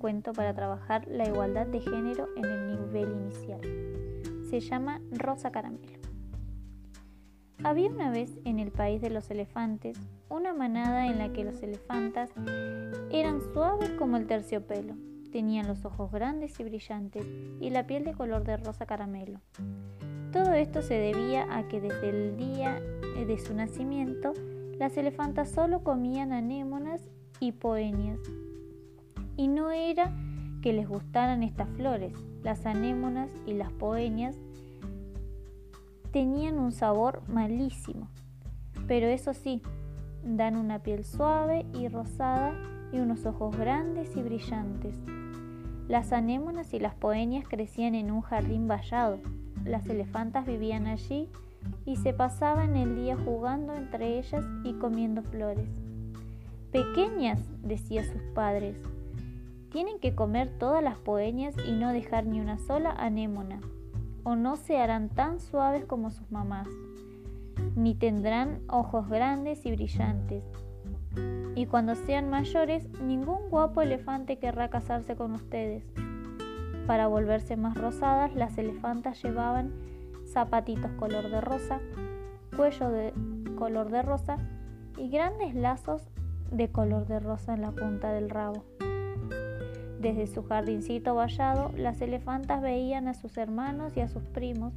cuento para trabajar la igualdad de género en el nivel inicial. Se llama Rosa Caramelo. Había una vez en el país de los elefantes una manada en la que los elefantas eran suaves como el terciopelo, tenían los ojos grandes y brillantes y la piel de color de rosa caramelo. Todo esto se debía a que desde el día de su nacimiento las elefantas solo comían anémonas y poenias. Y no era que les gustaran estas flores, las anémonas y las poenias tenían un sabor malísimo, pero eso sí, dan una piel suave y rosada y unos ojos grandes y brillantes. Las anémonas y las poenias crecían en un jardín vallado. Las elefantas vivían allí y se pasaban el día jugando entre ellas y comiendo flores. Pequeñas, decía sus padres, tienen que comer todas las poenias y no dejar ni una sola anémona o no se harán tan suaves como sus mamás, ni tendrán ojos grandes y brillantes. Y cuando sean mayores, ningún guapo elefante querrá casarse con ustedes. Para volverse más rosadas, las elefantas llevaban zapatitos color de rosa, cuello de color de rosa y grandes lazos de color de rosa en la punta del rabo. Desde su jardincito vallado, las elefantas veían a sus hermanos y a sus primos,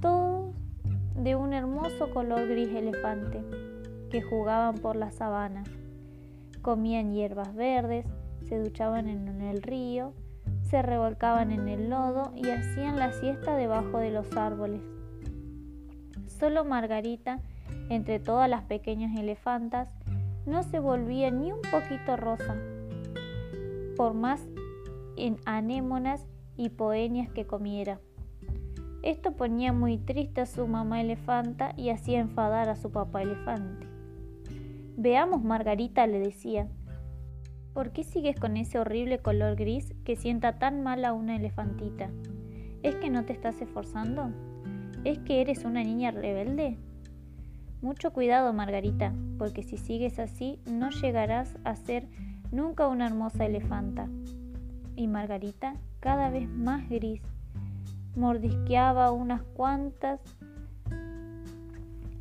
todos de un hermoso color gris elefante, que jugaban por la sabana. Comían hierbas verdes, se duchaban en el río, se revolcaban en el lodo y hacían la siesta debajo de los árboles. Solo Margarita, entre todas las pequeñas elefantas, no se volvía ni un poquito rosa, por más en anémonas y poenias que comiera. Esto ponía muy triste a su mamá elefanta y hacía enfadar a su papá elefante. Veamos, Margarita, le decía, ¿por qué sigues con ese horrible color gris que sienta tan mal a una elefantita? ¿Es que no te estás esforzando? ¿Es que eres una niña rebelde? Mucho cuidado, Margarita, porque si sigues así no llegarás a ser nunca una hermosa elefanta. Y Margarita, cada vez más gris, mordisqueaba unas cuantas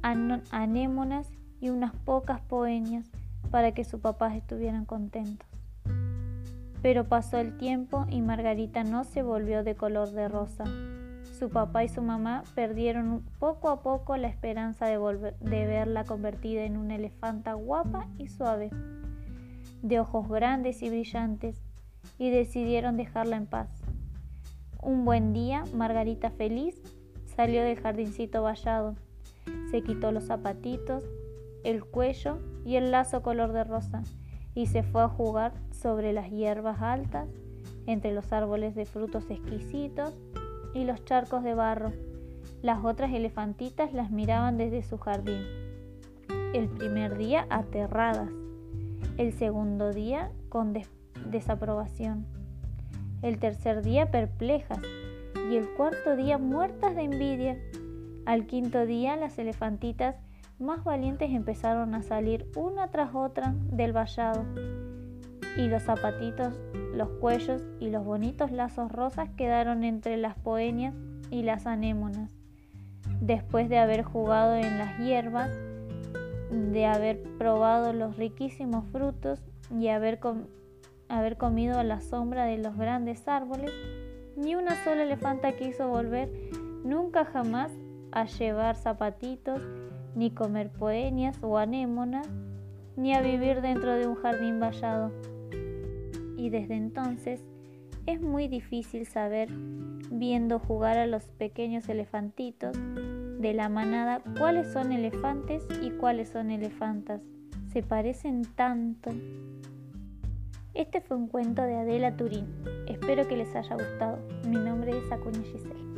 anémonas y unas pocas poeñas para que sus papás estuvieran contentos. Pero pasó el tiempo y Margarita no se volvió de color de rosa. Su papá y su mamá perdieron poco a poco la esperanza de, de verla convertida en una elefanta guapa y suave de ojos grandes y brillantes, y decidieron dejarla en paz. Un buen día, Margarita feliz salió del jardincito vallado, se quitó los zapatitos, el cuello y el lazo color de rosa, y se fue a jugar sobre las hierbas altas, entre los árboles de frutos exquisitos y los charcos de barro. Las otras elefantitas las miraban desde su jardín. El primer día aterradas, el segundo día con desaprobación, el tercer día perplejas y el cuarto día muertas de envidia. Al quinto día las elefantitas más valientes empezaron a salir una tras otra del vallado y los zapatitos, los cuellos y los bonitos lazos rosas quedaron entre las poenias y las anémonas. Después de haber jugado en las hierbas, de haber probado los riquísimos frutos y haber, comido a la sombra de los grandes árboles, ni una sola elefanta quiso volver nunca jamás a llevar zapatitos, ni comer poenias o anémonas, ni a vivir dentro de un jardín vallado. Y desde entonces es muy difícil saber, viendo jugar a los pequeños elefantitos, de la manada cuáles son elefantes y cuáles son elefantas. Se parecen tanto. Este fue un cuento de Adela Turín. Espero que les haya gustado. Mi nombre es Acuña Giselle.